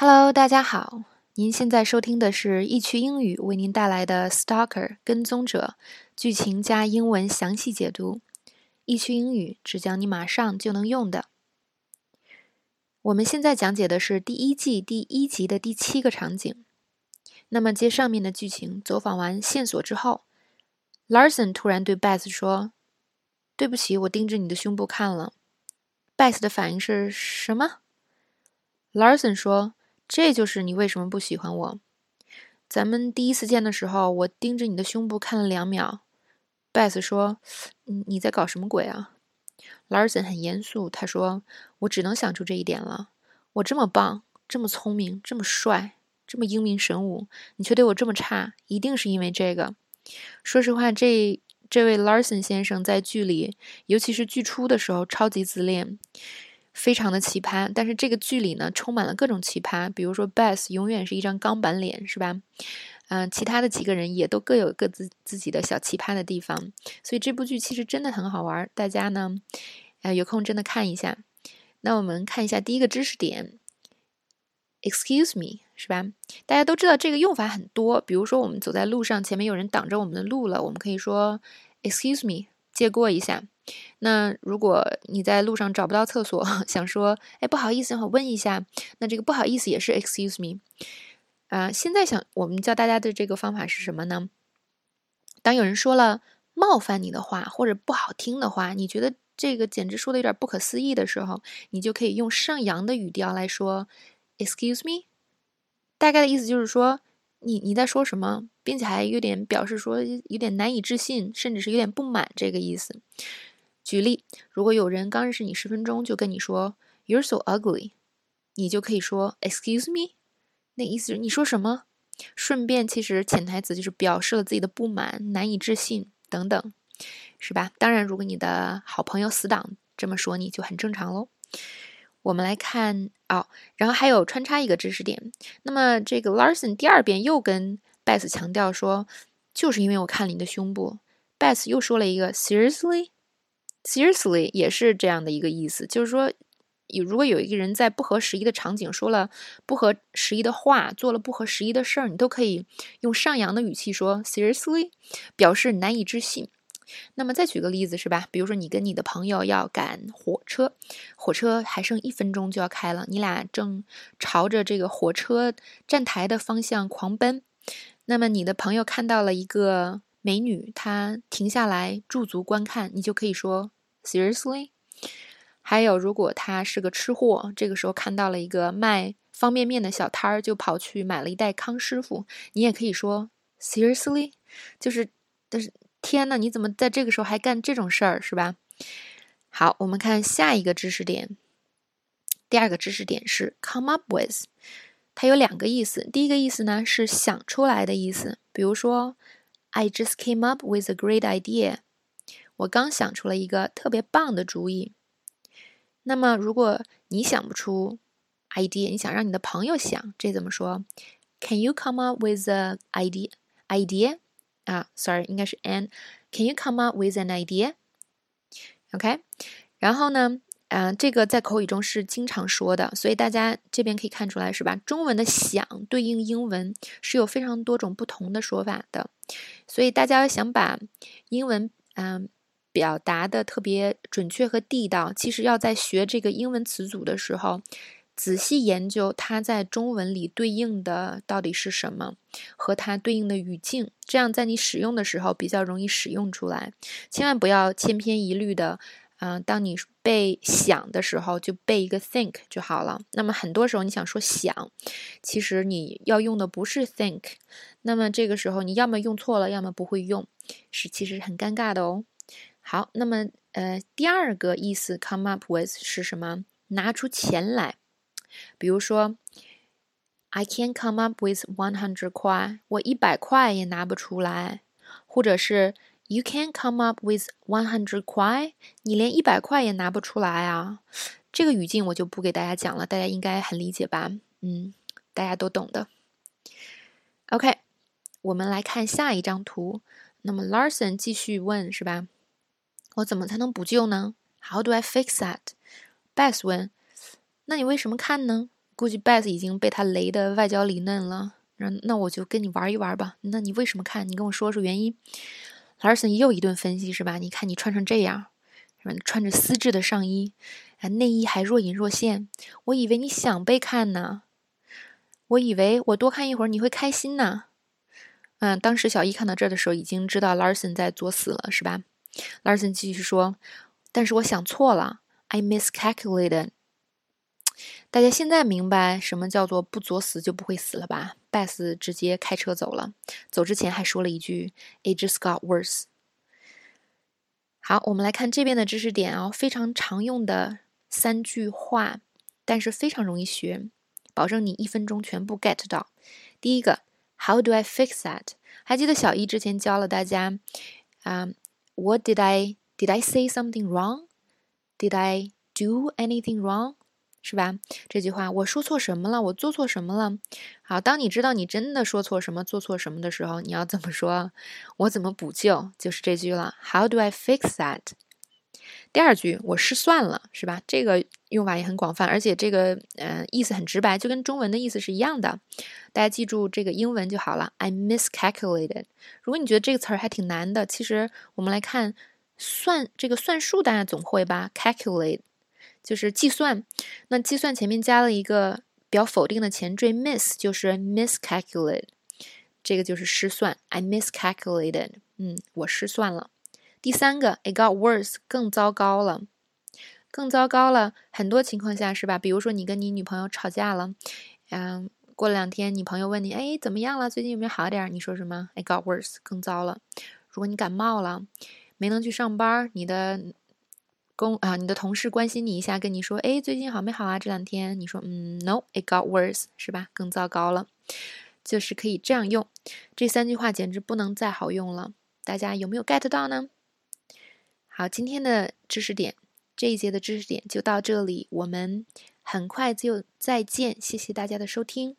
Hello，大家好，您现在收听的是易趣英语为您带来的《Stalker》跟踪者剧情加英文详细解读。易趣英语只讲你马上就能用的。我们现在讲解的是第一季第一集的第七个场景。那么接上面的剧情，走访完线索之后，Larson 突然对 Beth 说：“对不起，我盯着你的胸部看了。”Beth 的反应是什么？Larson 说。这就是你为什么不喜欢我。咱们第一次见的时候，我盯着你的胸部看了两秒。Beth 说：“你在搞什么鬼啊？”Larson 很严肃，他说：“我只能想出这一点了。我这么棒，这么聪明，这么帅，这么英明神武，你却对我这么差，一定是因为这个。说实话，这这位 Larson 先生在剧里，尤其是剧初的时候，超级自恋。”非常的奇葩，但是这个剧里呢，充满了各种奇葩。比如说，Beth 永远是一张钢板脸，是吧？嗯，其他的几个人也都各有各自自己的小奇葩的地方。所以这部剧其实真的很好玩，大家呢，呃，有空真的看一下。那我们看一下第一个知识点，Excuse me，是吧？大家都知道这个用法很多。比如说，我们走在路上，前面有人挡着我们的路了，我们可以说 Excuse me，借过一下。那如果你在路上找不到厕所，想说，哎，不好意思，我问一下，那这个不好意思也是 excuse me 啊。现在想我们教大家的这个方法是什么呢？当有人说了冒犯你的话或者不好听的话，你觉得这个简直说的有点不可思议的时候，你就可以用上扬的语调来说 excuse me。大概的意思就是说，你你在说什么，并且还有点表示说有点难以置信，甚至是有点不满这个意思。举例，如果有人刚认识你十分钟就跟你说 "You're so ugly"，你就可以说 "Excuse me"，那意思是你说什么？顺便其实潜台词就是表示了自己的不满、难以置信等等，是吧？当然，如果你的好朋友死党这么说你就很正常喽。我们来看哦，然后还有穿插一个知识点。那么这个 Larson 第二遍又跟 Beth 强调说，就是因为我看了你的胸部。Beth 又说了一个 "Seriously"。Seriously，也是这样的一个意思，就是说，有如果有一个人在不合时宜的场景说了不合时宜的话，做了不合时宜的事儿，你都可以用上扬的语气说 Seriously，表示难以置信。那么再举个例子是吧？比如说你跟你的朋友要赶火车，火车还剩一分钟就要开了，你俩正朝着这个火车站台的方向狂奔，那么你的朋友看到了一个美女，她停下来驻足观看，你就可以说。Seriously，还有，如果他是个吃货，这个时候看到了一个卖方便面的小摊儿，就跑去买了一袋康师傅，你也可以说 Seriously，就是，但是天呐，你怎么在这个时候还干这种事儿，是吧？好，我们看下一个知识点。第二个知识点是 come up with，它有两个意思。第一个意思呢是想出来的意思，比如说 I just came up with a great idea。我刚想出了一个特别棒的主意。那么，如果你想不出 idea，你想让你的朋友想，这怎么说？Can you come up with a idea? Idea 啊，sorry，应该是 an。Can you come up with an idea？OK。然后呢，嗯，这个在口语中是经常说的，所以大家这边可以看出来是吧？中文的想对应英文是有非常多种不同的说法的，所以大家想把英文，嗯。表达的特别准确和地道，其实要在学这个英文词组的时候，仔细研究它在中文里对应的到底是什么，和它对应的语境，这样在你使用的时候比较容易使用出来。千万不要千篇一律的，嗯，当你背想的时候就背一个 think 就好了。那么很多时候你想说想，其实你要用的不是 think，那么这个时候你要么用错了，要么不会用，是其实很尴尬的哦。好，那么呃，第二个意思，come up with 是什么？拿出钱来。比如说，I can't come up with one hundred 块，我一百块也拿不出来。或者是，You can't come up with one hundred 块，你连一百块也拿不出来啊。这个语境我就不给大家讲了，大家应该很理解吧？嗯，大家都懂的。OK，我们来看下一张图。那么 Larson 继续问，是吧？我怎么才能补救呢？How do I fix that？Beth 问：“那你为什么看呢估计 Beth 已经被他雷的外焦里嫩了。那那我就跟你玩一玩吧。那你为什么看？你跟我说说原因。Larson 又一顿分析是吧？你看你穿成这样，穿着丝质的上衣，啊，内衣还若隐若现。我以为你想被看呢，我以为我多看一会儿你会开心呢。嗯，当时小一看到这儿的时候，已经知道 Larson 在作死了，是吧？Larson 继续说：“但是我想错了，I miscalculated。”大家现在明白什么叫做不作死就不会死了吧？Beth 直接开车走了，走之前还说了一句：“It just got worse。”好，我们来看这边的知识点哦，非常常用的三句话，但是非常容易学，保证你一分钟全部 get 到。第一个。How do I fix that？还记得小一之前教了大家，啊，What did I did I say something wrong？Did I do anything wrong？是吧？这句话我说错什么了？我做错什么了？好，当你知道你真的说错什么、做错什么的时候，你要怎么说？我怎么补救？就是这句了。How do I fix that？第二句，我失算了，是吧？这个用法也很广泛，而且这个呃意思很直白，就跟中文的意思是一样的。大家记住这个英文就好了。I miscalculated。如果你觉得这个词儿还挺难的，其实我们来看算这个算术，大家总会吧？Calculate 就是计算。那计算前面加了一个比较否定的前缀，miss 就是 miscalculate，这个就是失算。I miscalculated。嗯，我失算了。第三个，it got worse，更糟糕了，更糟糕了。很多情况下是吧？比如说你跟你女朋友吵架了，嗯，过了两天，你朋友问你，哎，怎么样了？最近有没有好点？你说什么？it got worse，更糟了。如果你感冒了，没能去上班，你的工啊，你的同事关心你一下，跟你说，哎，最近好没好啊？这两天，你说，嗯，no，it got worse，是吧？更糟糕了，就是可以这样用。这三句话简直不能再好用了，大家有没有 get 到呢？好，今天的知识点这一节的知识点就到这里，我们很快就再见，谢谢大家的收听。